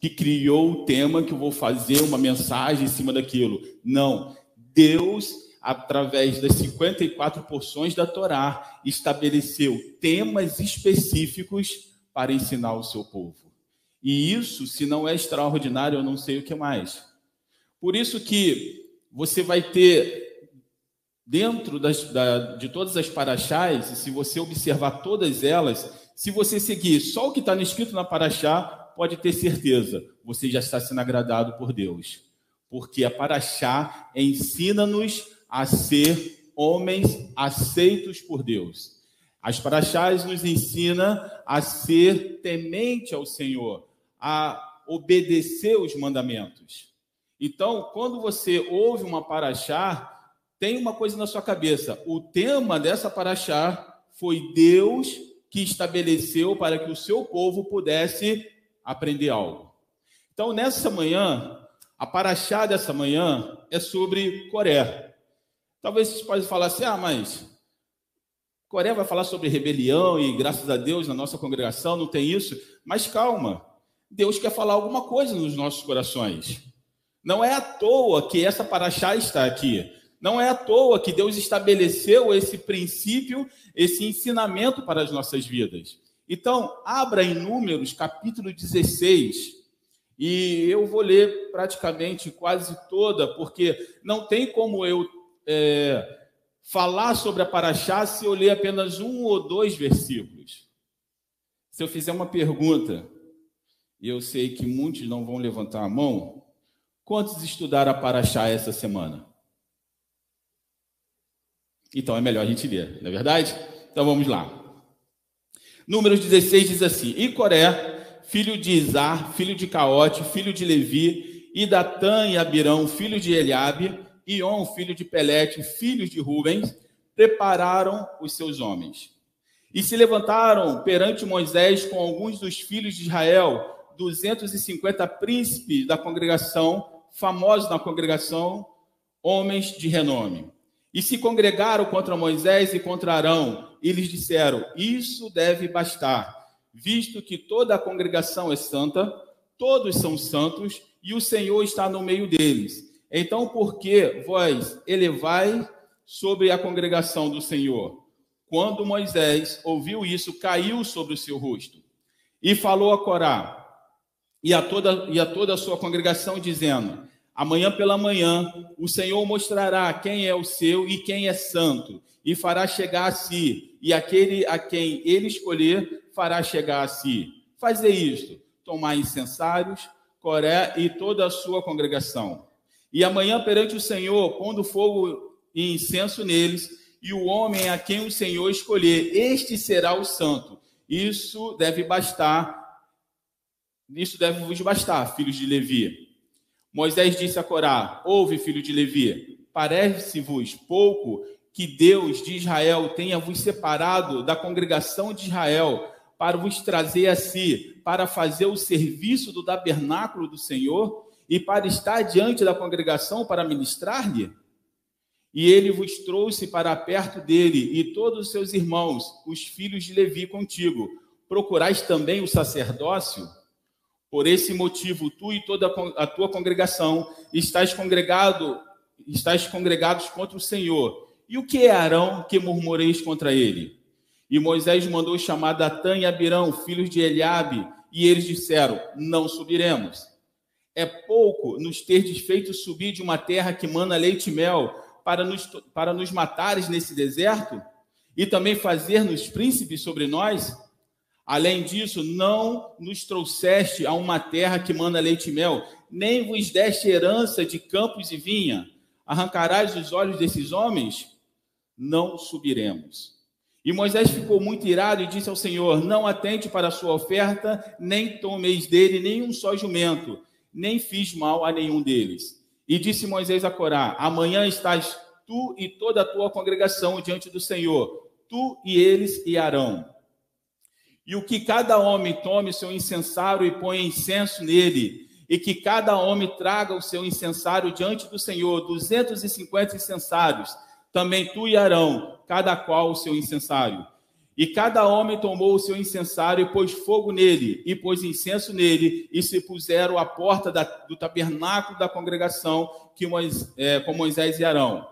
que criou o tema que eu vou fazer uma mensagem em cima daquilo. Não. Deus, através das 54 porções da Torá, estabeleceu temas específicos para ensinar o seu povo. E isso, se não é extraordinário, eu não sei o que mais. Por isso que você vai ter dentro das, da, de todas as paraxás, e se você observar todas elas, se você seguir só o que está escrito na paraxá, pode ter certeza, você já está sendo agradado por Deus. Porque a Paraxá ensina-nos a ser homens aceitos por Deus. As Paraxás nos ensina a ser temente ao Senhor, a obedecer os mandamentos. Então, quando você ouve uma Paraxá, tem uma coisa na sua cabeça. O tema dessa Paraxá foi Deus que estabeleceu para que o seu povo pudesse aprender algo. Então, nessa manhã, a paraxá dessa manhã é sobre Coré. Talvez vocês possam falar assim: ah, mas Coré vai falar sobre rebelião e graças a Deus na nossa congregação não tem isso. Mas calma, Deus quer falar alguma coisa nos nossos corações. Não é à toa que essa paraxá está aqui. Não é à toa que Deus estabeleceu esse princípio, esse ensinamento para as nossas vidas. Então, abra em Números, capítulo 16, e eu vou ler praticamente quase toda, porque não tem como eu é, falar sobre a Paraxá se eu ler apenas um ou dois versículos. Se eu fizer uma pergunta, e eu sei que muitos não vão levantar a mão, quantos estudaram a Paraxá essa semana? Então é melhor a gente ler, não é verdade? Então vamos lá. Números 16 diz assim: E Coré, filho de Izar, filho de Caote, filho de Levi, e Datã e Abirão, filho de Eliabe, e On, filho de Pelete, filhos de Rubens, prepararam os seus homens. E se levantaram perante Moisés com alguns dos filhos de Israel, 250 príncipes da congregação, famosos na congregação, homens de renome. E se congregaram contra Moisés e contra Arão, e lhes disseram: Isso deve bastar, visto que toda a congregação é santa, todos são santos, e o Senhor está no meio deles. Então, por que vós elevai sobre a congregação do Senhor? Quando Moisés ouviu isso, caiu sobre o seu rosto e falou a Corá e a toda, e a toda a sua congregação, dizendo: Amanhã pela manhã, o Senhor mostrará quem é o seu e quem é santo, e fará chegar a si, e aquele a quem ele escolher fará chegar a si. Fazer isto: tomar incensários, Coré e toda a sua congregação. E amanhã perante o Senhor, pondo fogo e incenso neles, e o homem a quem o Senhor escolher, este será o santo. Isso deve bastar, isso deve vos bastar, filhos de Levi. Moisés disse a Corá: Ouve, filho de Levi, parece-vos pouco que Deus de Israel tenha vos separado da congregação de Israel para vos trazer a si, para fazer o serviço do tabernáculo do Senhor e para estar diante da congregação para ministrar-lhe? E ele vos trouxe para perto dele e todos os seus irmãos, os filhos de Levi contigo. Procurais também o sacerdócio? Por esse motivo, tu e toda a tua congregação estás congregado, congregados contra o Senhor. E o que é Arão que murmureis contra ele? E Moisés mandou chamar Datã e Abirão, filhos de Eliabe, e eles disseram: Não subiremos. É pouco nos terdes feito subir de uma terra que mana leite e mel para nos, para nos matares nesse deserto? E também fazer-nos príncipes sobre nós? Além disso, não nos trouxeste a uma terra que manda leite e mel, nem vos deste herança de campos e vinha. Arrancarás os olhos desses homens? Não subiremos. E Moisés ficou muito irado e disse ao Senhor: Não atente para a sua oferta, nem tomeis dele nenhum só jumento, nem fiz mal a nenhum deles. E disse Moisés a Corá: Amanhã estás tu e toda a tua congregação diante do Senhor, tu e eles e Arão e o que cada homem tome seu incensário e ponha incenso nele, e que cada homem traga o seu incensário diante do Senhor, 250 incensários, também tu e Arão, cada qual o seu incensário. E cada homem tomou o seu incensário e pôs fogo nele, e pôs incenso nele, e se puseram à porta da, do tabernáculo da congregação que Moisés, é, com Moisés e Arão.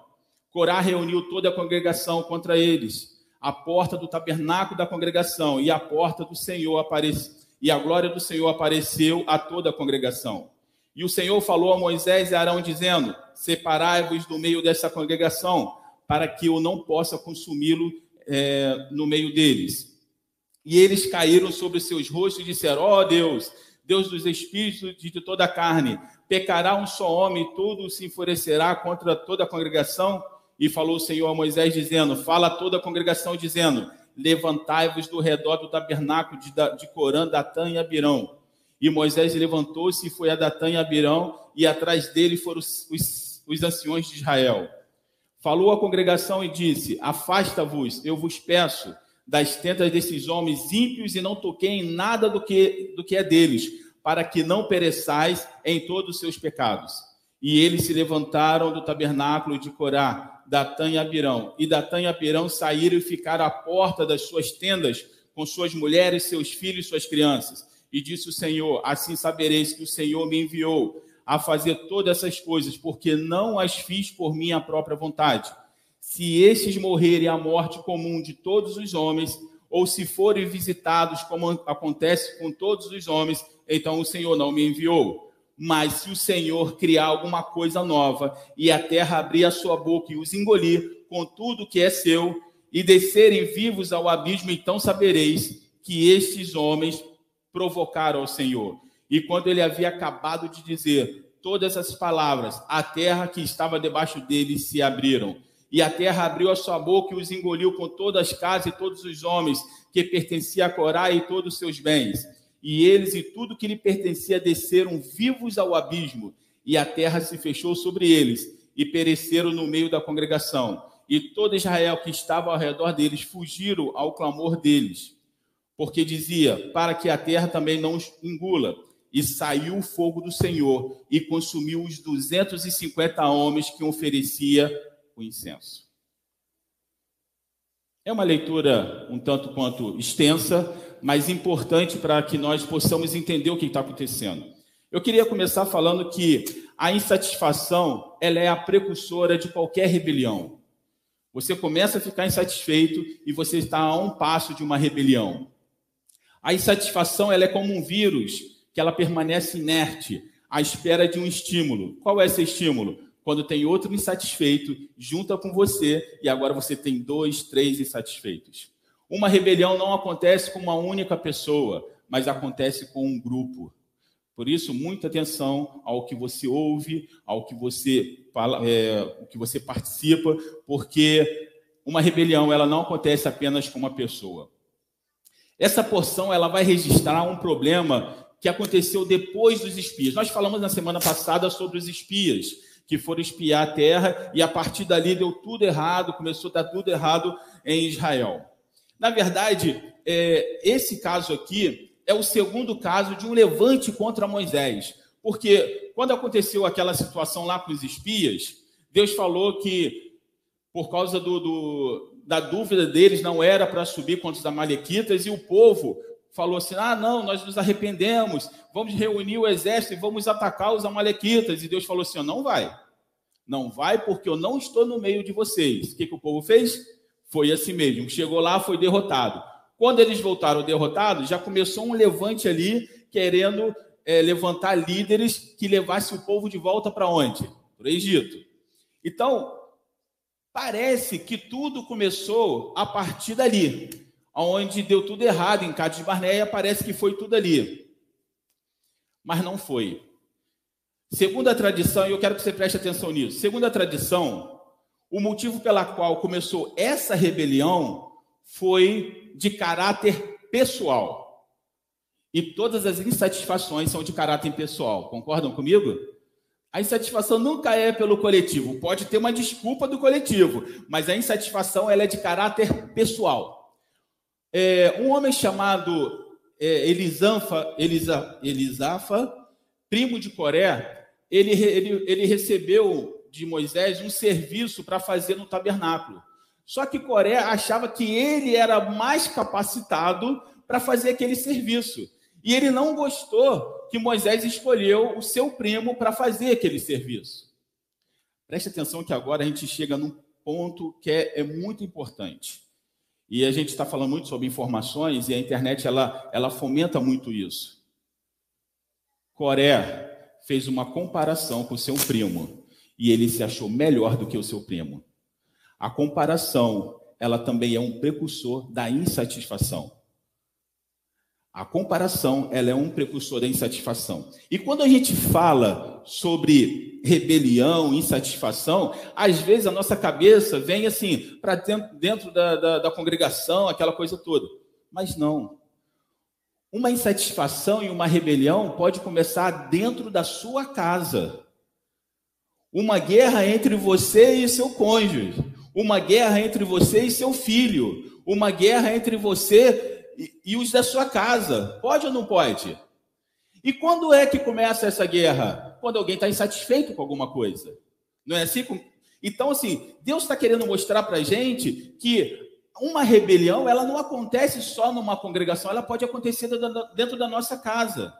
Corá reuniu toda a congregação contra eles. A porta do tabernáculo da congregação e a porta do Senhor apareceu, e a glória do Senhor apareceu a toda a congregação. E o Senhor falou a Moisés e Arão, dizendo: Separai-vos do meio dessa congregação, para que eu não possa consumi-lo é, no meio deles. E eles caíram sobre seus rostos e disseram: Ó oh, Deus, Deus dos espíritos de toda a carne, pecará um só homem tudo se enfurecerá contra toda a congregação? E falou o Senhor a Moisés, dizendo: Fala a toda a congregação, dizendo: Levantai-vos do redor do tabernáculo de, de Corã, Datã e Abirão e Moisés levantou-se e foi a Datã e Abirão, e atrás dele foram os, os, os anciões de Israel. Falou à congregação e disse: Afasta-vos, eu vos peço, das tendas desses homens ímpios, e não toquei em nada do que, do que é deles, para que não pereçais em todos os seus pecados. E eles se levantaram do tabernáculo de Corá, Datã e Abirão. E Datã e Abirão saíram e ficaram à porta das suas tendas, com suas mulheres, seus filhos e suas crianças. E disse o Senhor: Assim sabereis que o Senhor me enviou a fazer todas essas coisas, porque não as fiz por minha própria vontade. Se estes morrerem a morte comum de todos os homens, ou se forem visitados, como acontece com todos os homens, então o Senhor não me enviou. Mas se o Senhor criar alguma coisa nova, e a terra abrir a sua boca e os engolir com tudo que é seu, e descerem vivos ao abismo, então sabereis que estes homens provocaram ao Senhor. E quando ele havia acabado de dizer todas essas palavras, a terra que estava debaixo dele se abriram. E a terra abriu a sua boca e os engoliu com todas as casas e todos os homens que pertencia a Corá e todos os seus bens. E eles e tudo que lhe pertencia desceram vivos ao abismo, e a terra se fechou sobre eles, e pereceram no meio da congregação. E todo Israel que estava ao redor deles fugiram ao clamor deles porque dizia: para que a terra também não os engula. E saiu o fogo do Senhor e consumiu os 250 homens que oferecia o incenso. É uma leitura um tanto quanto extensa, mas importante para que nós possamos entender o que está acontecendo. Eu queria começar falando que a insatisfação ela é a precursora de qualquer rebelião. Você começa a ficar insatisfeito e você está a um passo de uma rebelião. A insatisfação ela é como um vírus que ela permanece inerte à espera de um estímulo. Qual é esse estímulo? Quando tem outro insatisfeito, junta com você e agora você tem dois, três insatisfeitos. Uma rebelião não acontece com uma única pessoa, mas acontece com um grupo. Por isso, muita atenção ao que você ouve, ao que você, é, que você participa, porque uma rebelião ela não acontece apenas com uma pessoa. Essa porção ela vai registrar um problema que aconteceu depois dos espias. Nós falamos na semana passada sobre os espias que foram espiar a terra e a partir dali deu tudo errado, começou a dar tudo errado em Israel. Na verdade, é, esse caso aqui é o segundo caso de um levante contra Moisés, porque quando aconteceu aquela situação lá com os espias, Deus falou que por causa do, do da dúvida deles não era para subir contra os amalequitas, e o povo falou assim: ah, não, nós nos arrependemos, vamos reunir o exército e vamos atacar os amalequitas. E Deus falou assim: não vai, não vai, porque eu não estou no meio de vocês. O que, que o povo fez? Foi assim mesmo, chegou lá, foi derrotado. Quando eles voltaram derrotados, já começou um levante ali, querendo é, levantar líderes que levassem o povo de volta para onde? Para o Egito. Então, Parece que tudo começou a partir dali, onde deu tudo errado em Cádiz Barneia, parece que foi tudo ali. Mas não foi. Segundo a tradição, e eu quero que você preste atenção nisso, segundo a tradição, o motivo pela qual começou essa rebelião foi de caráter pessoal. E todas as insatisfações são de caráter pessoal. Concordam comigo? A insatisfação nunca é pelo coletivo. Pode ter uma desculpa do coletivo, mas a insatisfação ela é de caráter pessoal. É, um homem chamado é, Elisanfa, Elisa, Elisafa, primo de Coré, ele, ele, ele recebeu de Moisés um serviço para fazer no tabernáculo. Só que Coré achava que ele era mais capacitado para fazer aquele serviço. E ele não gostou que Moisés escolheu o seu primo para fazer aquele serviço. Preste atenção que agora a gente chega num ponto que é, é muito importante. E a gente está falando muito sobre informações e a internet ela, ela fomenta muito isso. Coré fez uma comparação com seu primo e ele se achou melhor do que o seu primo. A comparação, ela também é um precursor da insatisfação. A comparação, ela é um precursor da insatisfação. E quando a gente fala sobre rebelião, insatisfação, às vezes a nossa cabeça vem assim, para dentro, dentro da, da, da congregação, aquela coisa toda. Mas não. Uma insatisfação e uma rebelião pode começar dentro da sua casa. Uma guerra entre você e seu cônjuge. Uma guerra entre você e seu filho. Uma guerra entre você e, e os da sua casa. Pode ou não pode? E quando é que começa essa guerra? Quando alguém está insatisfeito com alguma coisa. Não é assim? Então, assim, Deus está querendo mostrar para a gente que uma rebelião, ela não acontece só numa congregação, ela pode acontecer dentro da nossa casa.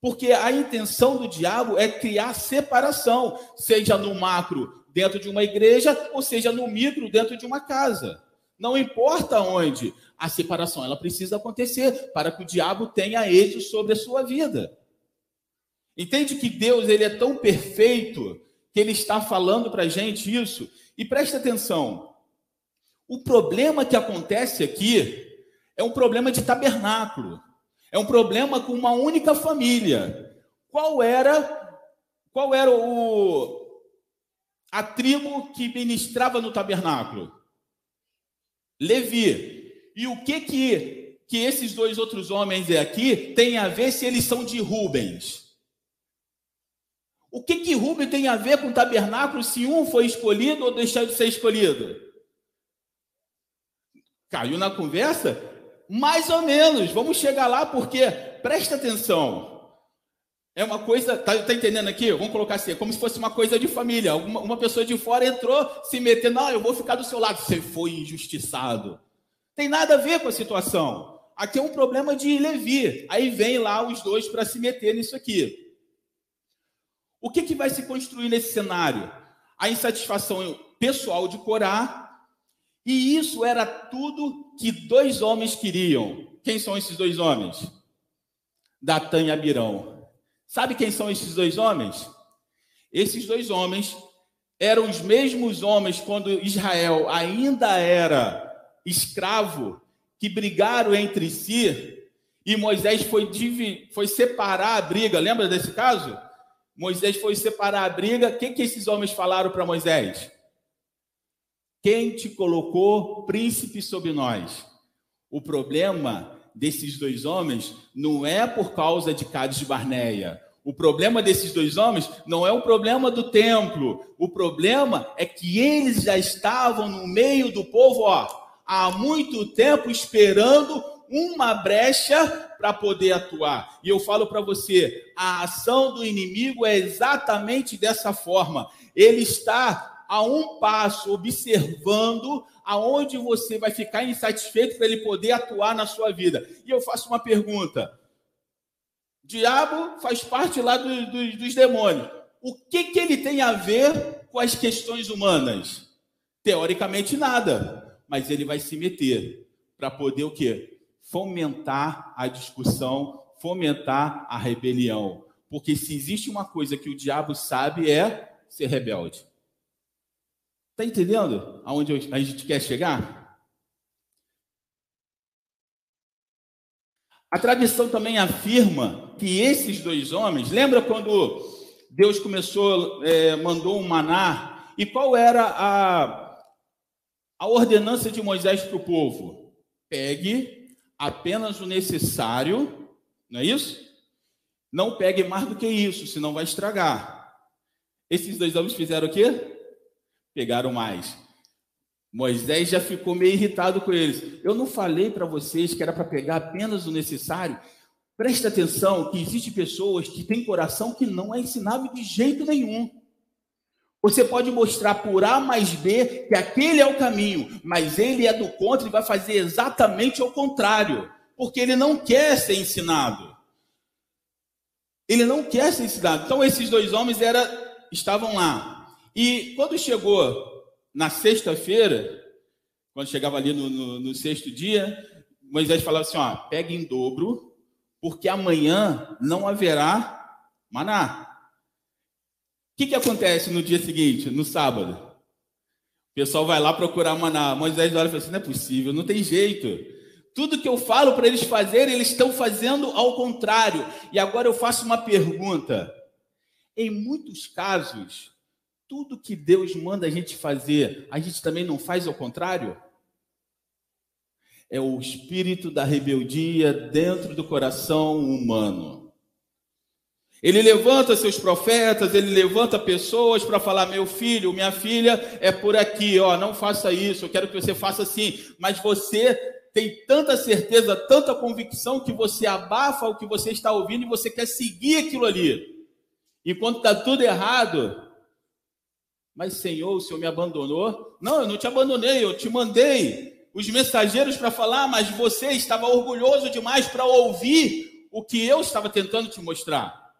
Porque a intenção do diabo é criar separação, seja no macro, dentro de uma igreja, ou seja no micro, dentro de uma casa. Não importa onde, a separação ela precisa acontecer para que o diabo tenha êxito sobre a sua vida. Entende que Deus ele é tão perfeito que ele está falando para a gente isso? E preste atenção. O problema que acontece aqui é um problema de tabernáculo. É um problema com uma única família. Qual era qual era o a tribo que ministrava no tabernáculo? Levi. E o que que, que esses dois outros homens aqui têm a ver se eles são de Rubens? O que que Rubens tem a ver com o tabernáculo se um foi escolhido ou deixou de ser escolhido? Caiu na conversa? Mais ou menos. Vamos chegar lá porque presta atenção. É uma coisa, tá, tá, entendendo aqui? Vamos colocar assim, é como se fosse uma coisa de família. Uma, uma pessoa de fora entrou se metendo, não, eu vou ficar do seu lado. Você foi injustiçado. Tem nada a ver com a situação. Aqui é um problema de Levi. Aí vem lá os dois para se meter nisso aqui. O que, que vai se construir nesse cenário? A insatisfação pessoal de Corá. E isso era tudo que dois homens queriam. Quem são esses dois homens? Datã e Abirão. Sabe quem são esses dois homens? Esses dois homens eram os mesmos homens quando Israel ainda era escravo que brigaram entre si e Moisés foi, foi separar a briga. Lembra desse caso? Moisés foi separar a briga. O que, que esses homens falaram para Moisés? Quem te colocou príncipe sobre nós? O problema desses dois homens não é por causa de Cádiz Barneia. O problema desses dois homens não é o problema do templo. O problema é que eles já estavam no meio do povo, ó, há muito tempo esperando uma brecha para poder atuar. E eu falo para você, a ação do inimigo é exatamente dessa forma. Ele está a um passo observando aonde você vai ficar insatisfeito para ele poder atuar na sua vida. E eu faço uma pergunta. Diabo faz parte lá do, do, dos demônios. O que, que ele tem a ver com as questões humanas? Teoricamente, nada mas ele vai se meter para poder o quê? Fomentar a discussão, fomentar a rebelião. Porque se existe uma coisa que o diabo sabe é ser rebelde. Está entendendo aonde a gente quer chegar? A tradição também afirma que esses dois homens, lembra quando Deus começou, é, mandou um maná, e qual era a, a ordenança de Moisés para o povo: pegue apenas o necessário, não é isso? Não pegue mais do que isso, senão vai estragar. Esses dois homens fizeram o quê? Pegaram mais. Moisés já ficou meio irritado com eles. Eu não falei para vocês que era para pegar apenas o necessário. Presta atenção que existem pessoas que têm coração que não é ensinável de jeito nenhum. Você pode mostrar por A mais B que aquele é o caminho, mas ele é do contra e vai fazer exatamente o contrário, porque ele não quer ser ensinado. Ele não quer ser ensinado. Então esses dois homens era, estavam lá. E quando chegou na sexta-feira, quando chegava ali no, no, no, sexto dia, Moisés falava assim: ó, pega em dobro, porque amanhã não haverá maná que, que acontece no dia seguinte, no sábado? O pessoal vai lá procurar maná. Moisés olha e fala assim: não é possível, não tem jeito. Tudo que eu falo para eles fazerem, eles estão fazendo ao contrário. E agora eu faço uma pergunta. Em muitos casos, tudo que Deus manda a gente fazer, a gente também não faz ao contrário? É o espírito da rebeldia dentro do coração humano. Ele levanta seus profetas, ele levanta pessoas para falar: meu filho, minha filha é por aqui, ó, não faça isso, eu quero que você faça assim. Mas você tem tanta certeza, tanta convicção que você abafa o que você está ouvindo e você quer seguir aquilo ali. Enquanto está tudo errado. Mas, Senhor, o Senhor me abandonou? Não, eu não te abandonei, eu te mandei os mensageiros para falar, mas você estava orgulhoso demais para ouvir o que eu estava tentando te mostrar.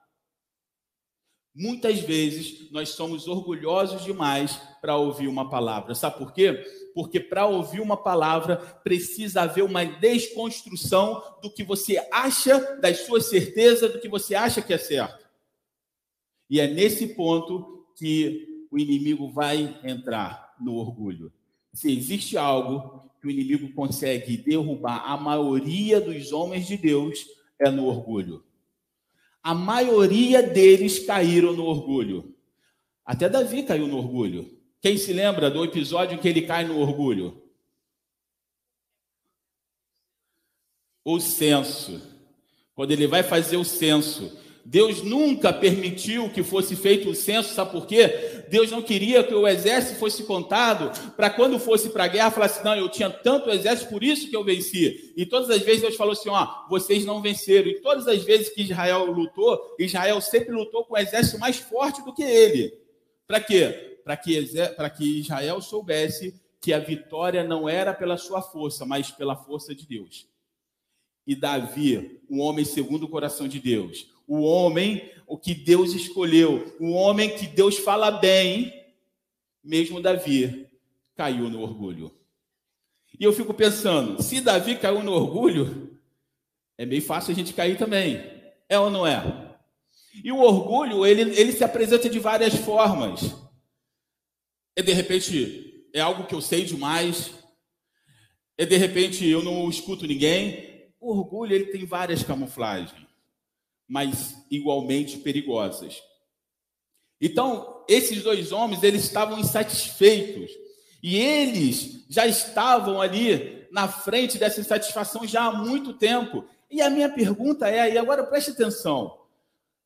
Muitas vezes nós somos orgulhosos demais para ouvir uma palavra. Sabe por quê? Porque para ouvir uma palavra precisa haver uma desconstrução do que você acha, das suas certezas, do que você acha que é certo. E é nesse ponto que o inimigo vai entrar no orgulho. Se existe algo que o inimigo consegue derrubar a maioria dos homens de Deus, é no orgulho a maioria deles caíram no orgulho. Até Davi caiu no orgulho. Quem se lembra do episódio em que ele cai no orgulho? O censo. Quando ele vai fazer o censo, Deus nunca permitiu que fosse feito o censo, sabe por quê? Deus não queria que o exército fosse contado para quando fosse para a guerra falasse, não, eu tinha tanto exército, por isso que eu venci. E todas as vezes Deus falou assim, ó, vocês não venceram. E todas as vezes que Israel lutou, Israel sempre lutou com um exército mais forte do que ele. Para quê? Para que, que Israel soubesse que a vitória não era pela sua força, mas pela força de Deus. E Davi, um homem segundo o coração de Deus, o homem, o que Deus escolheu, o homem que Deus fala bem, mesmo Davi caiu no orgulho. E eu fico pensando, se Davi caiu no orgulho, é meio fácil a gente cair também. É ou não é? E o orgulho, ele, ele se apresenta de várias formas. É de repente, é algo que eu sei demais. É de repente, eu não escuto ninguém. O orgulho, ele tem várias camuflagens mas igualmente perigosas. Então, esses dois homens, eles estavam insatisfeitos. E eles já estavam ali na frente dessa insatisfação já há muito tempo. E a minha pergunta é, e agora preste atenção: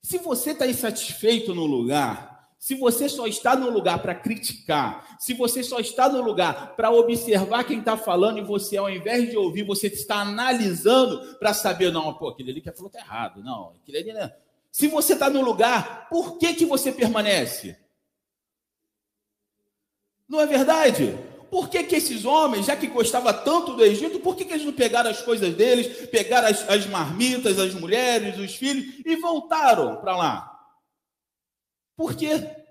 se você está insatisfeito no lugar, se você só está no lugar para criticar, se você só está no lugar para observar quem está falando e você, ao invés de ouvir, você está analisando para saber, não, pô, aquele ali que falou está errado, não, aquele ali não. Se você está no lugar, por que, que você permanece? Não é verdade? Por que, que esses homens, já que gostavam tanto do Egito, por que, que eles não pegaram as coisas deles, pegaram as, as marmitas, as mulheres, os filhos e voltaram para lá? Por quê?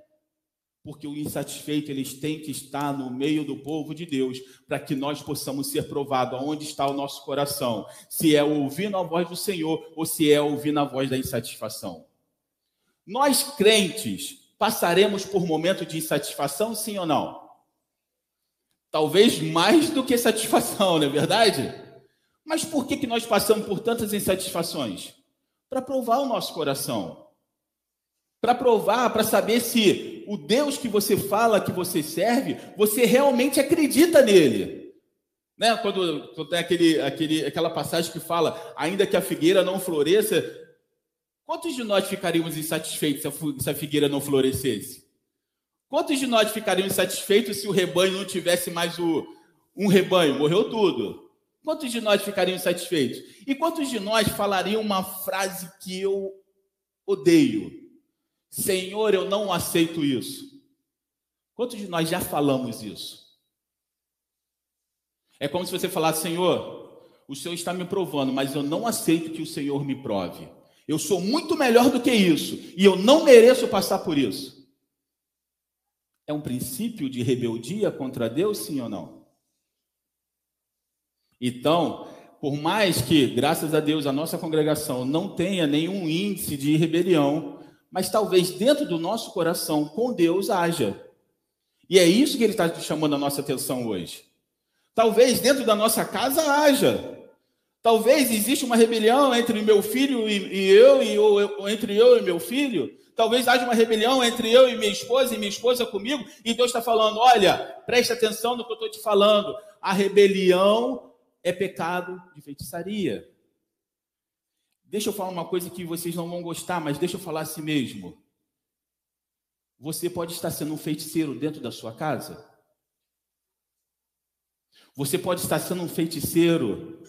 Porque o insatisfeito eles têm que estar no meio do povo de Deus para que nós possamos ser provados aonde está o nosso coração, se é ouvindo a voz do Senhor ou se é ouvindo a voz da insatisfação. Nós crentes passaremos por momento de insatisfação, sim ou não? Talvez mais do que satisfação, não é verdade? Mas por que, que nós passamos por tantas insatisfações? Para provar o nosso coração para provar, para saber se o Deus que você fala que você serve, você realmente acredita nele. Né? Quando, quando tem aquele, aquele, aquela passagem que fala, ainda que a figueira não floresça, quantos de nós ficaríamos insatisfeitos se a figueira não florescesse? Quantos de nós ficariam insatisfeitos se o rebanho não tivesse mais o, um rebanho? Morreu tudo. Quantos de nós ficariam insatisfeitos? E quantos de nós falariam uma frase que eu odeio? Senhor, eu não aceito isso. Quantos de nós já falamos isso? É como se você falasse, Senhor, o Senhor está me provando, mas eu não aceito que o Senhor me prove. Eu sou muito melhor do que isso e eu não mereço passar por isso. É um princípio de rebeldia contra Deus, sim ou não? Então, por mais que, graças a Deus, a nossa congregação não tenha nenhum índice de rebelião, mas talvez dentro do nosso coração, com Deus, haja. E é isso que ele está chamando a nossa atenção hoje. Talvez dentro da nossa casa haja. Talvez exista uma rebelião entre meu filho e, eu, e ou entre eu e meu filho. Talvez haja uma rebelião entre eu e minha esposa e minha esposa comigo. E Deus está falando: olha, preste atenção no que eu estou te falando. A rebelião é pecado de feitiçaria. Deixa eu falar uma coisa que vocês não vão gostar, mas deixa eu falar assim mesmo. Você pode estar sendo um feiticeiro dentro da sua casa? Você pode estar sendo um feiticeiro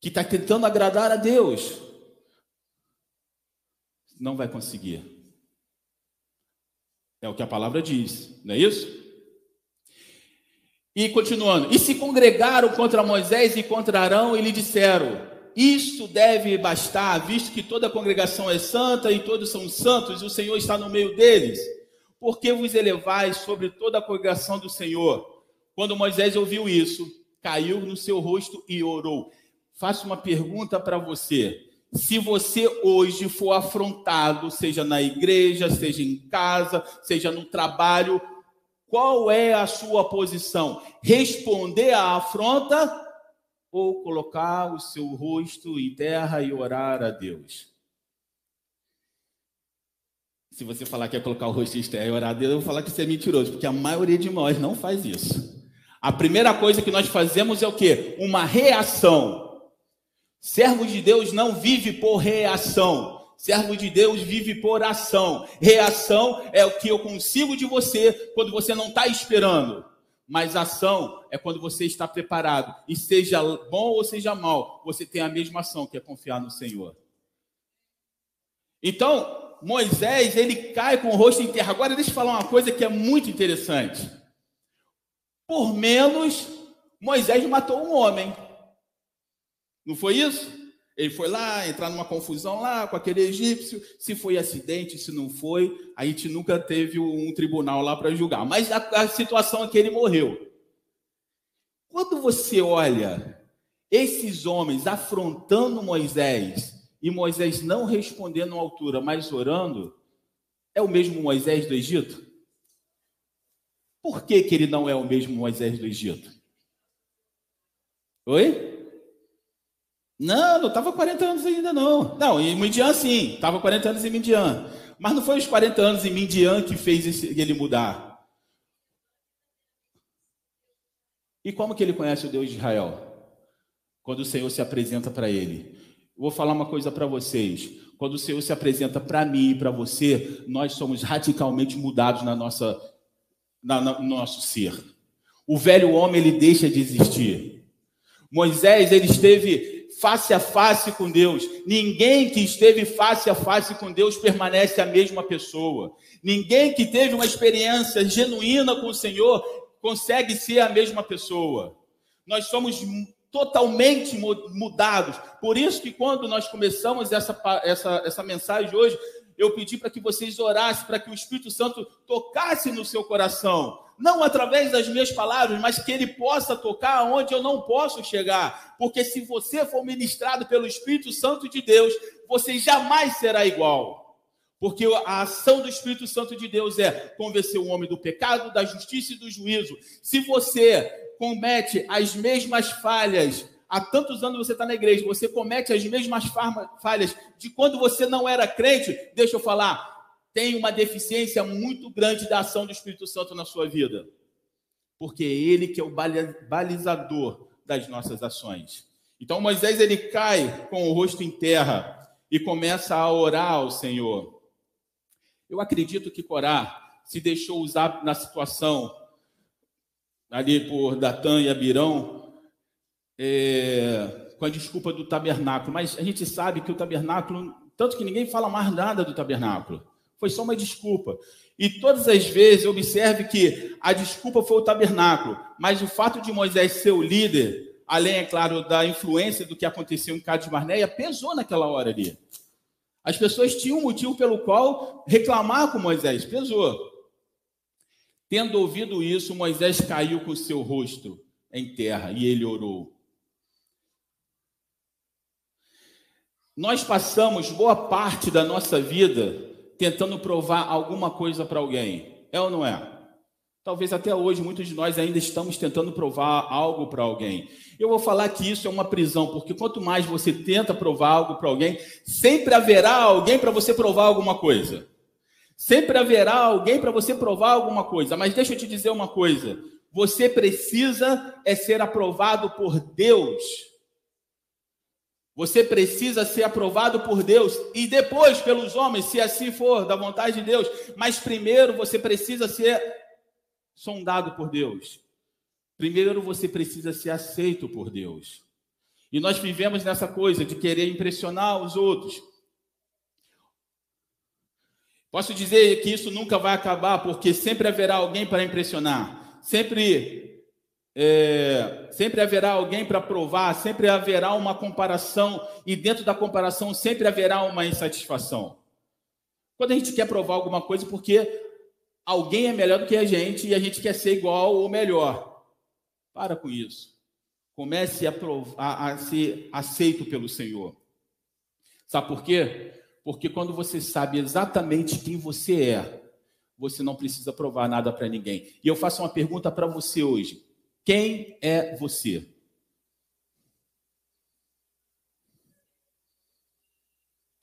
que está tentando agradar a Deus, não vai conseguir. É o que a palavra diz, não é isso? E continuando, e se congregaram contra Moisés e contra Arão e lhe disseram: Isso deve bastar, visto que toda a congregação é santa e todos são santos, e o Senhor está no meio deles. Por que vos elevais sobre toda a congregação do Senhor? Quando Moisés ouviu isso, caiu no seu rosto e orou faço uma pergunta para você. Se você hoje for afrontado, seja na igreja, seja em casa, seja no trabalho, qual é a sua posição? Responder à afronta ou colocar o seu rosto em terra e orar a Deus? Se você falar que é colocar o rosto em terra e orar a Deus, eu vou falar que você é mentiroso, porque a maioria de nós não faz isso. A primeira coisa que nós fazemos é o quê? Uma reação. Servo de Deus não vive por reação. Servo de Deus vive por ação. Reação é o que eu consigo de você quando você não está esperando. Mas ação é quando você está preparado. E seja bom ou seja mal, você tem a mesma ação, que é confiar no Senhor. Então, Moisés, ele cai com o rosto em terra. Agora, deixa eu falar uma coisa que é muito interessante. Por menos, Moisés matou um homem. Não foi isso? Ele foi lá, entrar numa confusão lá com aquele egípcio. Se foi acidente, se não foi, a gente nunca teve um tribunal lá para julgar. Mas a, a situação é que ele morreu. Quando você olha esses homens afrontando Moisés e Moisés não respondendo à altura, mas orando, é o mesmo Moisés do Egito? Por que, que ele não é o mesmo Moisés do Egito? Oi? Não, não estava 40 anos ainda, não. Não, em Midian sim, estava 40 anos em Midian. Mas não foi os 40 anos em Midian que fez esse, ele mudar. E como que ele conhece o Deus de Israel? Quando o Senhor se apresenta para ele. vou falar uma coisa para vocês. Quando o Senhor se apresenta para mim e para você, nós somos radicalmente mudados na nossa, na, no nosso ser. O velho homem ele deixa de existir. Moisés ele esteve face a face com Deus. Ninguém que esteve face a face com Deus permanece a mesma pessoa. Ninguém que teve uma experiência genuína com o Senhor consegue ser a mesma pessoa. Nós somos totalmente mudados. Por isso que quando nós começamos essa, essa, essa mensagem hoje, eu pedi para que vocês orassem, para que o Espírito Santo tocasse no seu coração não através das minhas palavras, mas que ele possa tocar onde eu não posso chegar. Porque se você for ministrado pelo Espírito Santo de Deus, você jamais será igual. Porque a ação do Espírito Santo de Deus é convencer o homem do pecado, da justiça e do juízo. Se você comete as mesmas falhas, há tantos anos você está na igreja, você comete as mesmas falhas de quando você não era crente, deixa eu falar, tem uma deficiência muito grande da ação do Espírito Santo na sua vida. Porque é ele que é o balizador das nossas ações. Então Moisés ele cai com o rosto em terra e começa a orar ao Senhor. Eu acredito que Corá se deixou usar na situação ali por Datã e Abirão é, com a desculpa do tabernáculo, mas a gente sabe que o tabernáculo, tanto que ninguém fala mais nada do tabernáculo. foi só uma desculpa. E todas as vezes, observe que a desculpa foi o tabernáculo, mas o fato de Moisés ser o líder, além, é claro, da influência do que aconteceu em Cádiz Barneia, pesou naquela hora ali. As pessoas tinham um motivo pelo qual reclamar com Moisés, pesou. Tendo ouvido isso, Moisés caiu com seu rosto em terra e ele orou. Nós passamos boa parte da nossa vida tentando provar alguma coisa para alguém. É ou não é? Talvez até hoje muitos de nós ainda estamos tentando provar algo para alguém. Eu vou falar que isso é uma prisão, porque quanto mais você tenta provar algo para alguém, sempre haverá alguém para você provar alguma coisa. Sempre haverá alguém para você provar alguma coisa. Mas deixa eu te dizer uma coisa: você precisa é ser aprovado por Deus você precisa ser aprovado por Deus e depois pelos homens, se assim for, da vontade de Deus. Mas primeiro você precisa ser sondado por Deus. Primeiro você precisa ser aceito por Deus. E nós vivemos nessa coisa de querer impressionar os outros. Posso dizer que isso nunca vai acabar, porque sempre haverá alguém para impressionar. Sempre é, sempre haverá alguém para provar, sempre haverá uma comparação, e dentro da comparação sempre haverá uma insatisfação. Quando a gente quer provar alguma coisa, porque alguém é melhor do que a gente e a gente quer ser igual ou melhor. Para com isso. Comece a, provar, a ser aceito pelo Senhor. Sabe por quê? Porque quando você sabe exatamente quem você é, você não precisa provar nada para ninguém. E eu faço uma pergunta para você hoje. Quem é você?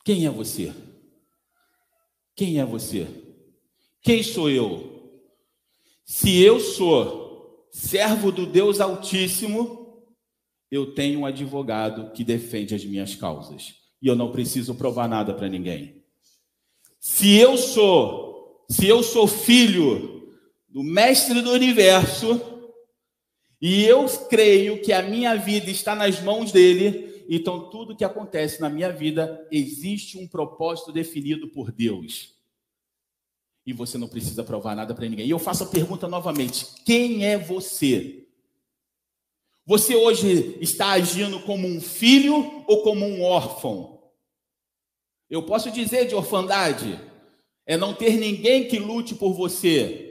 Quem é você? Quem é você? Quem sou eu? Se eu sou servo do Deus Altíssimo, eu tenho um advogado que defende as minhas causas. E eu não preciso provar nada para ninguém. Se eu sou, se eu sou filho do mestre do universo, e eu creio que a minha vida está nas mãos dele, então tudo que acontece na minha vida existe um propósito definido por Deus. E você não precisa provar nada para ninguém. E eu faço a pergunta novamente: quem é você? Você hoje está agindo como um filho ou como um órfão? Eu posso dizer de orfandade é não ter ninguém que lute por você,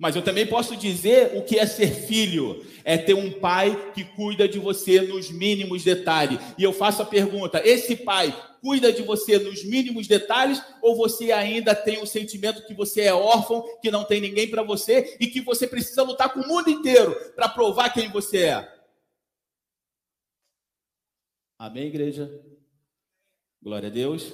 mas eu também posso dizer o que é ser filho: é ter um pai que cuida de você nos mínimos detalhes. E eu faço a pergunta: esse pai cuida de você nos mínimos detalhes ou você ainda tem o sentimento que você é órfão, que não tem ninguém para você e que você precisa lutar com o mundo inteiro para provar quem você é? Amém, igreja? Glória a Deus.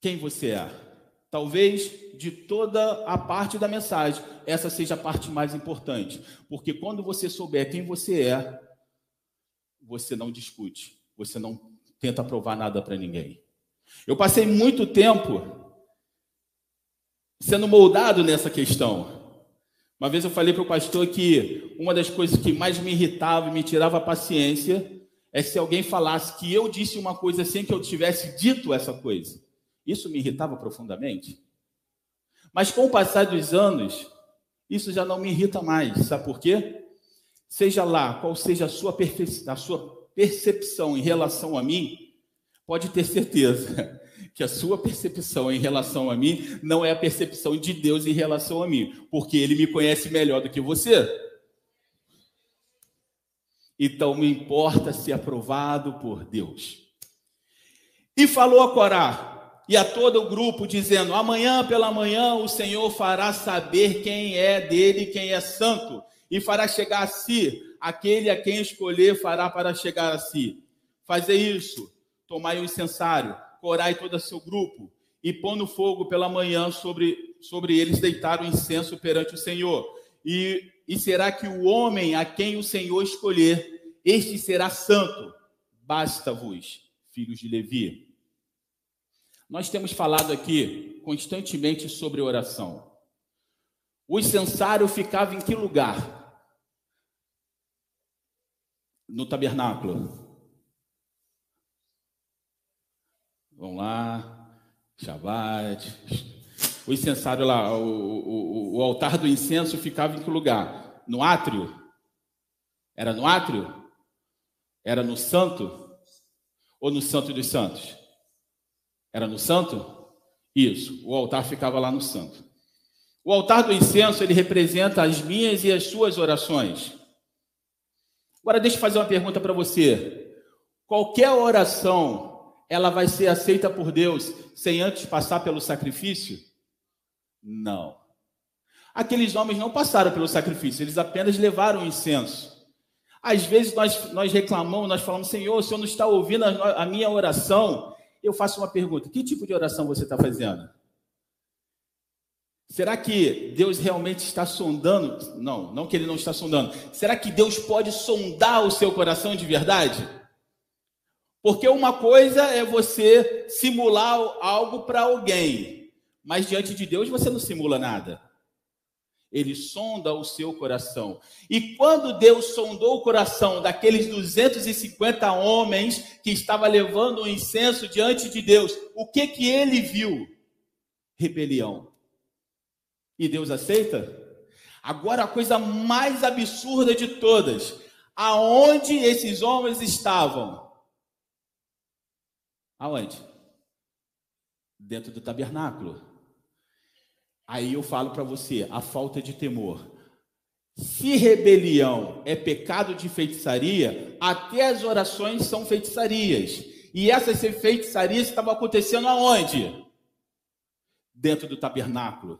Quem você é? Talvez de toda a parte da mensagem, essa seja a parte mais importante. Porque quando você souber quem você é, você não discute, você não tenta provar nada para ninguém. Eu passei muito tempo sendo moldado nessa questão. Uma vez eu falei para o pastor que uma das coisas que mais me irritava e me tirava a paciência é se alguém falasse que eu disse uma coisa sem que eu tivesse dito essa coisa. Isso me irritava profundamente. Mas com o passar dos anos, isso já não me irrita mais. Sabe por quê? Seja lá qual seja a sua, a sua percepção em relação a mim, pode ter certeza que a sua percepção em relação a mim não é a percepção de Deus em relação a mim, porque Ele me conhece melhor do que você. Então me importa ser aprovado por Deus. E falou a Corá: e a todo o grupo, dizendo: Amanhã pela manhã o Senhor fará saber quem é dele, quem é santo, e fará chegar a si aquele a quem escolher fará para chegar a si. Fazer isso, tomai o incensário, corai todo o seu grupo, e no fogo pela manhã sobre, sobre eles deitar o incenso perante o Senhor. E, e será que o homem a quem o Senhor escolher, este será santo. Basta-vos, filhos de Levi. Nós temos falado aqui constantemente sobre oração. O incensário ficava em que lugar? No tabernáculo. Vamos lá. Shabbat. O incensário lá, o, o, o altar do incenso ficava em que lugar? No átrio? Era no átrio? Era no santo? Ou no santo dos santos? Era no santo? Isso, o altar ficava lá no santo. O altar do incenso, ele representa as minhas e as suas orações. Agora deixa eu fazer uma pergunta para você. Qualquer oração, ela vai ser aceita por Deus sem antes passar pelo sacrifício? Não. Aqueles homens não passaram pelo sacrifício, eles apenas levaram o incenso. Às vezes nós, nós reclamamos, nós falamos, Senhor, o Senhor não está ouvindo a, a minha oração. Eu faço uma pergunta: que tipo de oração você está fazendo? Será que Deus realmente está sondando? Não, não que ele não está sondando. Será que Deus pode sondar o seu coração de verdade? Porque uma coisa é você simular algo para alguém, mas diante de Deus você não simula nada. Ele sonda o seu coração. E quando Deus sondou o coração daqueles 250 homens que estavam levando o incenso diante de Deus, o que que ele viu? Rebelião. E Deus aceita? Agora a coisa mais absurda de todas, aonde esses homens estavam? Aonde? Dentro do tabernáculo. Aí eu falo para você, a falta de temor. Se rebelião é pecado de feitiçaria, até as orações são feitiçarias. E essas feitiçarias estavam acontecendo aonde? Dentro do tabernáculo.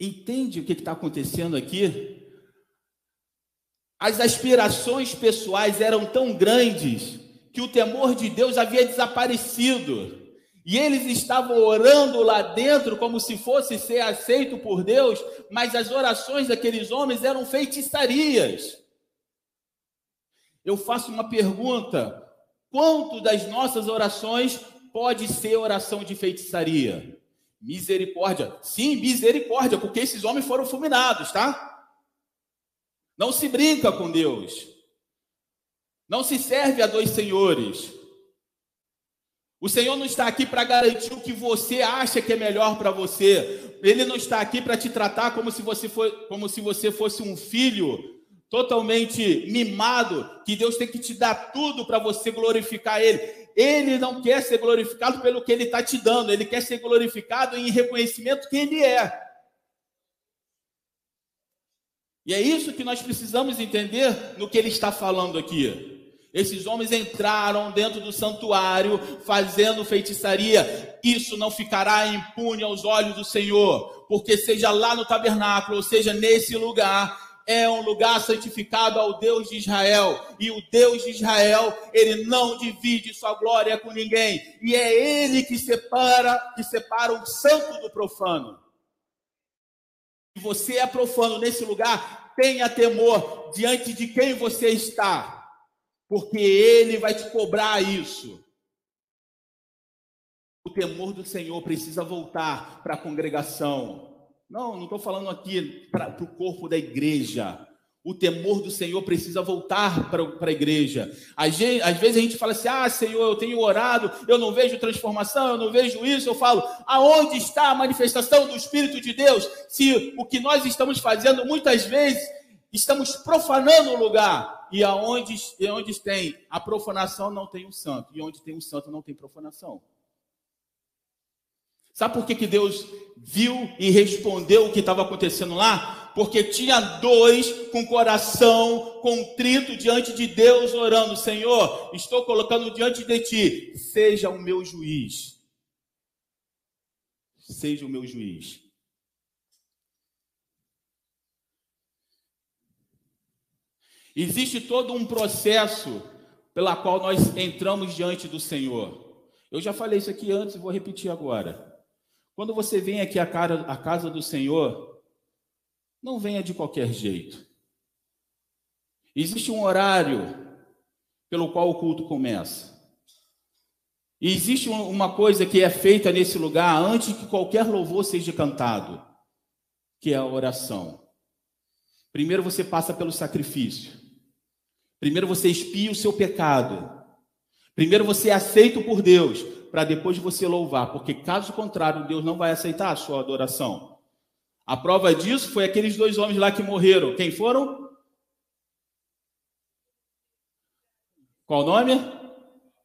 Entende o que está acontecendo aqui? As aspirações pessoais eram tão grandes que o temor de Deus havia desaparecido. E eles estavam orando lá dentro como se fosse ser aceito por Deus, mas as orações daqueles homens eram feitiçarias. Eu faço uma pergunta: quanto das nossas orações pode ser oração de feitiçaria? Misericórdia. Sim, misericórdia, porque esses homens foram fulminados, tá? Não se brinca com Deus. Não se serve a dois senhores. O Senhor não está aqui para garantir o que você acha que é melhor para você. Ele não está aqui para te tratar como se você for, como se você fosse um filho totalmente mimado, que Deus tem que te dar tudo para você glorificar Ele. Ele não quer ser glorificado pelo que Ele está te dando, Ele quer ser glorificado em reconhecimento que Ele é. E é isso que nós precisamos entender no que Ele está falando aqui. Esses homens entraram dentro do santuário fazendo feitiçaria. Isso não ficará impune aos olhos do Senhor, porque seja lá no tabernáculo, ou seja nesse lugar, é um lugar santificado ao Deus de Israel. E o Deus de Israel, ele não divide sua glória com ninguém. E é ele que separa, que separa o santo do profano. Se você é profano nesse lugar, tenha temor diante de quem você está porque ele vai te cobrar isso. O temor do Senhor precisa voltar para a congregação. Não, não estou falando aqui para o corpo da igreja. O temor do Senhor precisa voltar para a igreja. Às, às vezes a gente fala assim: ah, Senhor, eu tenho orado, eu não vejo transformação, eu não vejo isso. Eu falo: aonde está a manifestação do Espírito de Deus? Se o que nós estamos fazendo muitas vezes estamos profanando o lugar e aonde, e onde tem a profanação não tem o santo, e onde tem o santo não tem profanação. Sabe por que, que Deus viu e respondeu o que estava acontecendo lá? Porque tinha dois com coração contrito diante de Deus, orando: Senhor, estou colocando diante de ti, seja o meu juiz. Seja o meu juiz. Existe todo um processo pela qual nós entramos diante do Senhor. Eu já falei isso aqui antes e vou repetir agora. Quando você vem aqui à, casa do Senhor, não venha de qualquer jeito. Existe um horário pelo qual o culto começa. E existe uma coisa que é feita nesse lugar antes que qualquer louvor seja cantado, que é a oração. Primeiro você passa pelo sacrifício. Primeiro você expia o seu pecado. Primeiro você é aceito por Deus, para depois você louvar, porque caso contrário, Deus não vai aceitar a sua adoração. A prova disso foi aqueles dois homens lá que morreram. Quem foram? Qual o nome?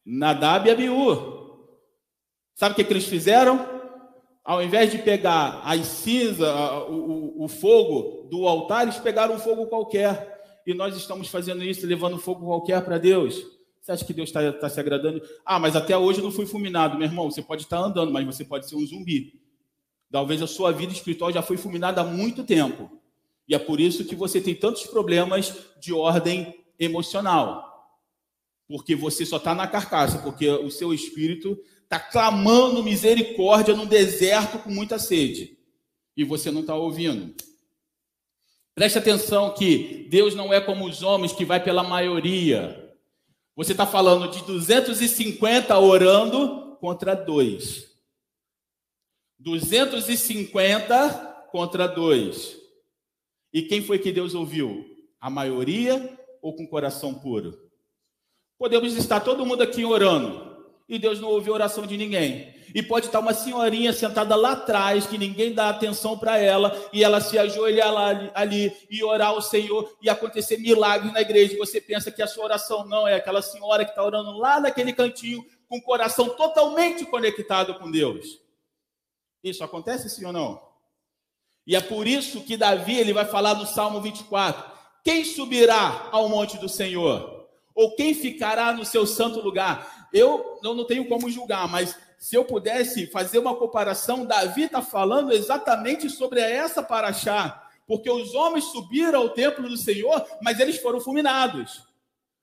Nadab e Abiú. Sabe o que, que eles fizeram? Ao invés de pegar as cinzas, o, o, o fogo do altar, eles pegaram um fogo qualquer. E nós estamos fazendo isso, levando fogo qualquer para Deus. Você acha que Deus está tá se agradando? Ah, mas até hoje eu não fui fulminado, meu irmão. Você pode estar andando, mas você pode ser um zumbi. Talvez a sua vida espiritual já foi fulminada há muito tempo. E é por isso que você tem tantos problemas de ordem emocional. Porque você só está na carcaça, porque o seu espírito está clamando misericórdia no deserto com muita sede. E você não está ouvindo. Preste atenção que Deus não é como os homens que vai pela maioria. Você está falando de 250 orando contra dois. 250 contra dois. E quem foi que Deus ouviu? A maioria ou com coração puro? Podemos estar todo mundo aqui orando e Deus não ouviu a oração de ninguém. E pode estar uma senhorinha sentada lá atrás, que ninguém dá atenção para ela, e ela se ajoelhar lá, ali e orar ao Senhor e acontecer milagres na igreja. E você pensa que a sua oração não é aquela senhora que está orando lá naquele cantinho, com o coração totalmente conectado com Deus. Isso acontece sim ou não? E é por isso que Davi ele vai falar no Salmo 24: Quem subirá ao monte do Senhor? Ou quem ficará no seu santo lugar? Eu, eu não tenho como julgar, mas se eu pudesse fazer uma comparação, Davi está falando exatamente sobre essa paraxá, porque os homens subiram ao templo do Senhor, mas eles foram fulminados,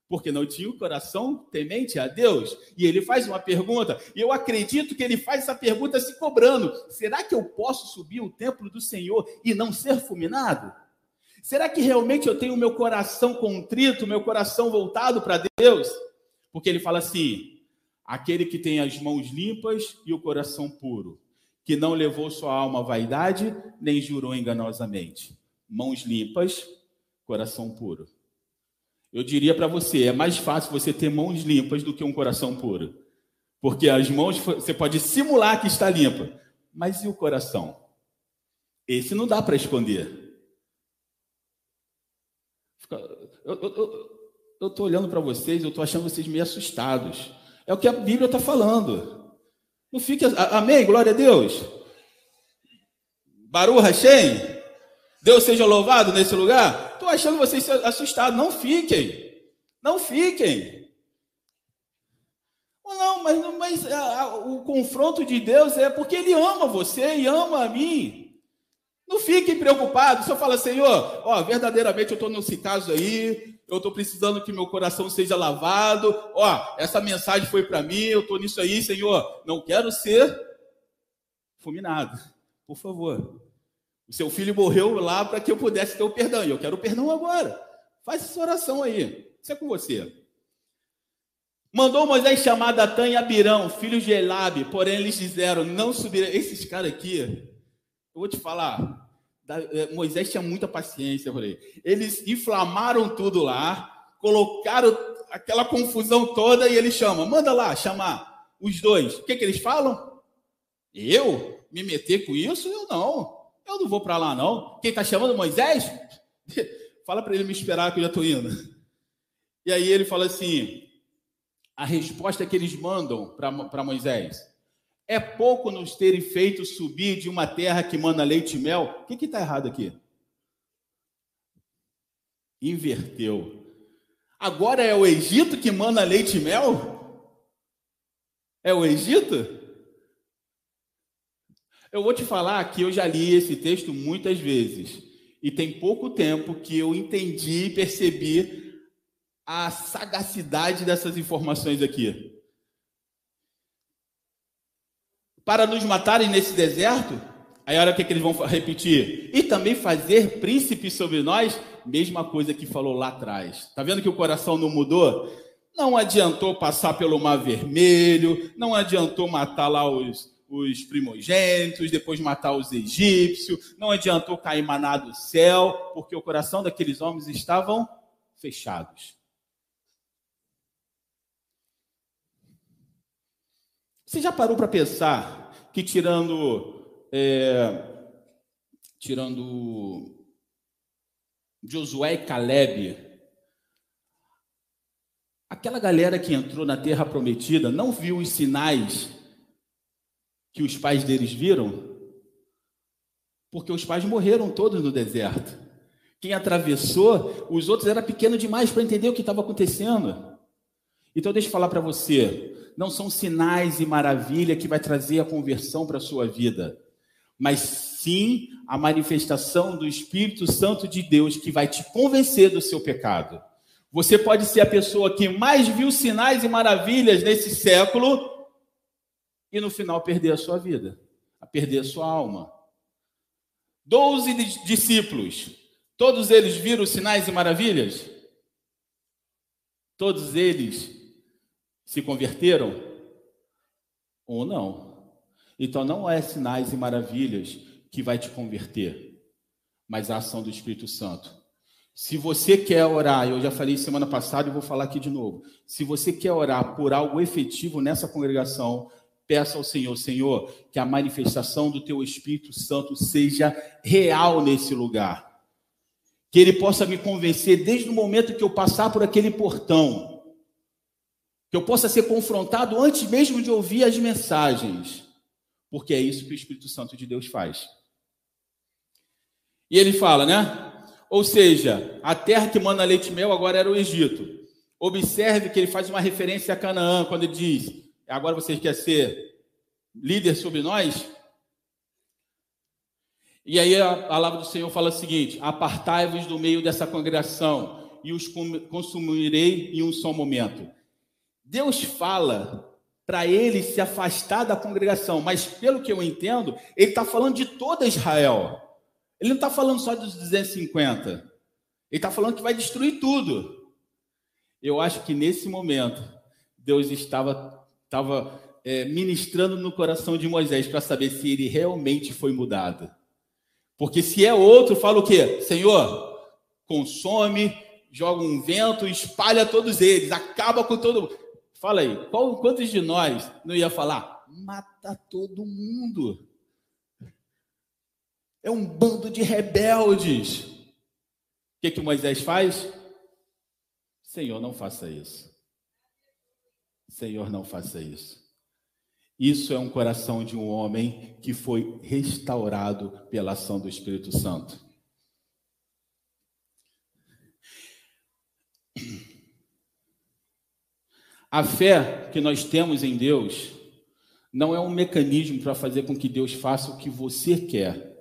porque não tinham o coração temente a Deus. E ele faz uma pergunta, e eu acredito que ele faz essa pergunta se cobrando: será que eu posso subir o templo do Senhor e não ser fulminado? Será que realmente eu tenho meu coração contrito, meu coração voltado para Deus? Porque ele fala assim: aquele que tem as mãos limpas e o coração puro, que não levou sua alma à vaidade, nem jurou enganosamente. Mãos limpas, coração puro. Eu diria para você, é mais fácil você ter mãos limpas do que um coração puro. Porque as mãos você pode simular que está limpa, mas e o coração? Esse não dá para esconder. Eu estou olhando para vocês, eu estou achando vocês meio assustados. É o que a Bíblia está falando. Não fique. Amém? Glória a Deus. Baru Hashem. Deus seja louvado nesse lugar. Estou achando vocês assustados. Não fiquem. Não fiquem. Não, mas, mas a, a, o confronto de Deus é porque Ele ama você e ama a mim. Não fiquem preocupados. Só fala, Senhor, ó, verdadeiramente eu estou nesse caso aí, eu estou precisando que meu coração seja lavado. Ó, essa mensagem foi para mim, eu estou nisso aí, Senhor. Não quero ser fulminado. Por favor. O seu filho morreu lá para que eu pudesse ter o perdão. E eu quero o perdão agora. Faz essa oração aí. Isso é com você. Mandou Moisés chamar Datã e Abirão, filhos de Elabe, porém eles disseram: Não subirão. Esses caras aqui, eu vou te falar, Moisés tinha muita paciência, falei. Eles inflamaram tudo lá, colocaram aquela confusão toda e ele chama, manda lá chamar os dois. O que, que eles falam? Eu me meter com isso? Eu não. Eu não vou para lá não. Quem está chamando Moisés? Fala para ele me esperar que eu já estou indo. E aí ele fala assim: a resposta que eles mandam para Moisés é pouco nos terem feito subir de uma terra que manda leite e mel. O que está errado aqui? Inverteu. Agora é o Egito que manda leite e mel? É o Egito? Eu vou te falar que eu já li esse texto muitas vezes. E tem pouco tempo que eu entendi e percebi a sagacidade dessas informações aqui para nos matarem nesse deserto? Aí olha o que, que eles vão repetir. E também fazer príncipes sobre nós, mesma coisa que falou lá atrás. Está vendo que o coração não mudou? Não adiantou passar pelo mar vermelho, não adiantou matar lá os, os primogênitos, depois matar os egípcios, não adiantou cair maná do céu, porque o coração daqueles homens estavam fechados. Você já parou para pensar que tirando é, tirando Josué e Caleb, aquela galera que entrou na terra prometida não viu os sinais que os pais deles viram? Porque os pais morreram todos no deserto. Quem atravessou, os outros era pequeno demais para entender o que estava acontecendo. Então deixa eu falar para você, não são sinais e maravilha que vai trazer a conversão para a sua vida, mas sim a manifestação do Espírito Santo de Deus que vai te convencer do seu pecado. Você pode ser a pessoa que mais viu sinais e maravilhas nesse século e no final perder a sua vida, a perder a sua alma. Doze discípulos, todos eles viram sinais e maravilhas? Todos eles se converteram ou não. Então não é sinais e maravilhas que vai te converter, mas a ação do Espírito Santo. Se você quer orar, eu já falei semana passada e vou falar aqui de novo. Se você quer orar por algo efetivo nessa congregação, peça ao Senhor, Senhor, que a manifestação do teu Espírito Santo seja real nesse lugar. Que ele possa me convencer desde o momento que eu passar por aquele portão que eu possa ser confrontado antes mesmo de ouvir as mensagens, porque é isso que o Espírito Santo de Deus faz. E ele fala, né? Ou seja, a terra que manda leite e mel agora era o Egito. Observe que ele faz uma referência a Canaã quando ele diz: agora vocês querem ser líder sobre nós? E aí a palavra do Senhor fala o seguinte: apartai-vos do meio dessa congregação e os consumirei em um só momento. Deus fala para ele se afastar da congregação, mas pelo que eu entendo, ele está falando de toda Israel. Ele não está falando só dos 250. Ele está falando que vai destruir tudo. Eu acho que nesse momento, Deus estava, estava é, ministrando no coração de Moisés para saber se ele realmente foi mudado. Porque se é outro, fala o quê? Senhor, consome, joga um vento, espalha todos eles, acaba com todo mundo. Fala aí, qual, quantos de nós não ia falar? Mata todo mundo. É um bando de rebeldes. O que, que Moisés faz? Senhor, não faça isso. Senhor, não faça isso. Isso é um coração de um homem que foi restaurado pela ação do Espírito Santo. A fé que nós temos em Deus não é um mecanismo para fazer com que Deus faça o que você quer,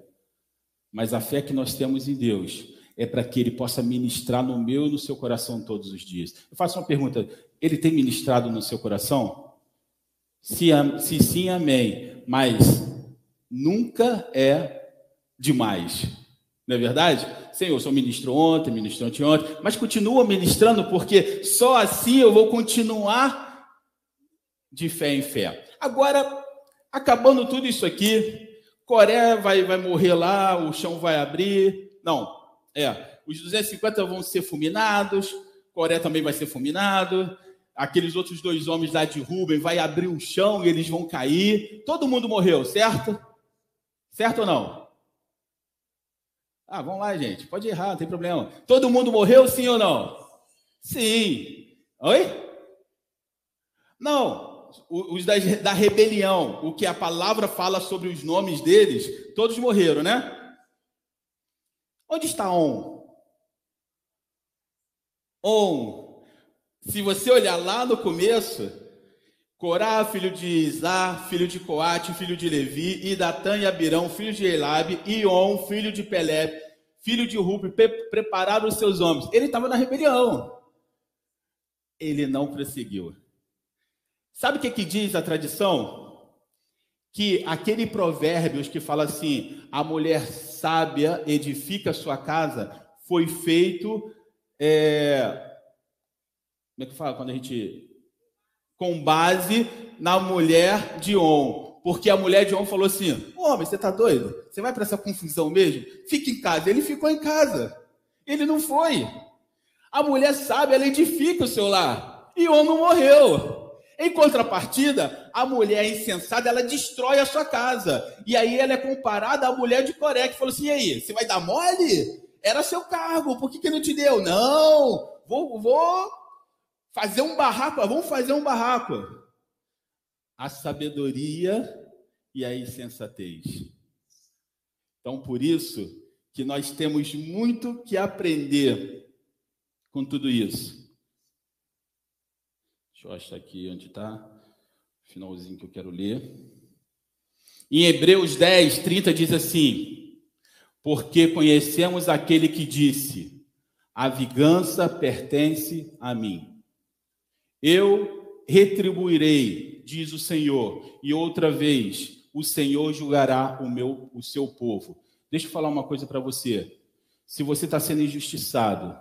mas a fé que nós temos em Deus é para que Ele possa ministrar no meu e no seu coração todos os dias. Eu faço uma pergunta: Ele tem ministrado no seu coração? Se, se sim, amém. Mas nunca é demais. Não é verdade? Senhor, o Senhor ministrou ontem, ministrou anteontem, mas continua ministrando, porque só assim eu vou continuar de fé em fé. Agora, acabando tudo isso aqui, Coreia vai, vai morrer lá, o chão vai abrir. Não, é, os 250 vão ser fulminados, Coreia também vai ser fulminado, aqueles outros dois homens lá de Rubem vai abrir o chão e eles vão cair. Todo mundo morreu, certo? Certo ou não? Ah, vamos lá, gente. Pode errar, não tem problema. Todo mundo morreu, sim ou não? Sim. Oi? Não. Os da, da rebelião, o que a palavra fala sobre os nomes deles, todos morreram, né? Onde está On? On. Se você olhar lá no começo, Corá, filho de Isá, filho de Coate, filho de Levi, e Datã e Abirão, filho de Elabe, e On, filho de Pelé, filho de Rupe, pre prepararam os seus homens. Ele estava na rebelião. Ele não prosseguiu. Sabe o que, que diz a tradição? Que aquele provérbio que fala assim: a mulher sábia edifica sua casa, foi feito. É... Como é que fala quando a gente com base na mulher de On. Porque a mulher de On falou assim: Homem, você está doido? Você vai para essa confusão mesmo? Fique em casa. Ele ficou em casa. Ele não foi. A mulher sabe, ela edifica o seu lar. E On não morreu. Em contrapartida, a mulher insensada, ela destrói a sua casa. E aí ela é comparada à mulher de Coré, que falou assim: e aí, você vai dar mole? Era seu cargo, por que, que não te deu? Não, vou, vou fazer um barraco, vamos fazer um barraco. A sabedoria e a insensatez. Então, por isso que nós temos muito que aprender com tudo isso. Deixa eu achar aqui onde está. Finalzinho que eu quero ler. Em Hebreus 10, 30 diz assim: Porque conhecemos aquele que disse: A vingança pertence a mim. Eu retribuirei, diz o Senhor, e outra vez o Senhor julgará o meu o seu povo. Deixa eu falar uma coisa para você. Se você está sendo injustiçado,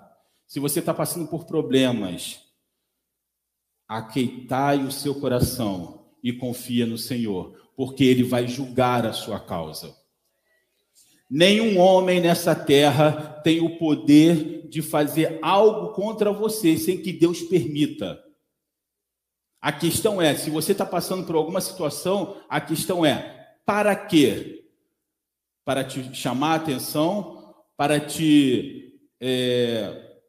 se você está passando por problemas, aqueitai o seu coração e confia no Senhor, porque ele vai julgar a sua causa. Nenhum homem nessa terra tem o poder de fazer algo contra você sem que Deus permita. A questão é, se você está passando por alguma situação, a questão é, para quê? Para te chamar a atenção, para te é,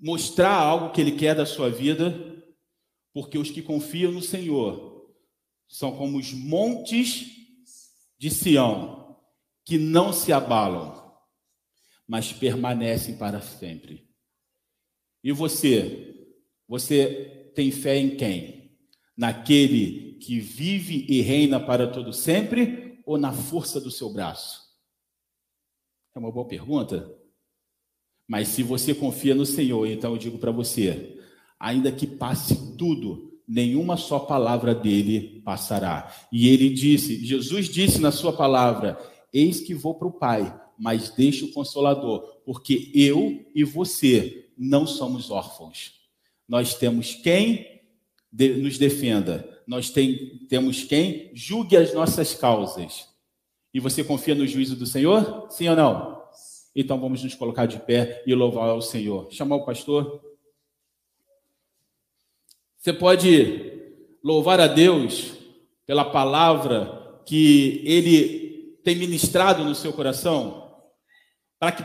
mostrar algo que Ele quer da sua vida, porque os que confiam no Senhor são como os montes de Sião, que não se abalam, mas permanecem para sempre. E você? Você tem fé em quem? Naquele que vive e reina para todo sempre ou na força do seu braço? É uma boa pergunta. Mas se você confia no Senhor, então eu digo para você: ainda que passe tudo, nenhuma só palavra dele passará. E ele disse, Jesus disse na sua palavra: Eis que vou para o Pai, mas deixe o consolador, porque eu e você não somos órfãos. Nós temos quem nos defenda, nós tem, temos quem julgue as nossas causas. E você confia no juízo do Senhor? Sim ou não? Então vamos nos colocar de pé e louvar ao Senhor. Chamar o pastor. Você pode louvar a Deus pela palavra que ele tem ministrado no seu coração, para que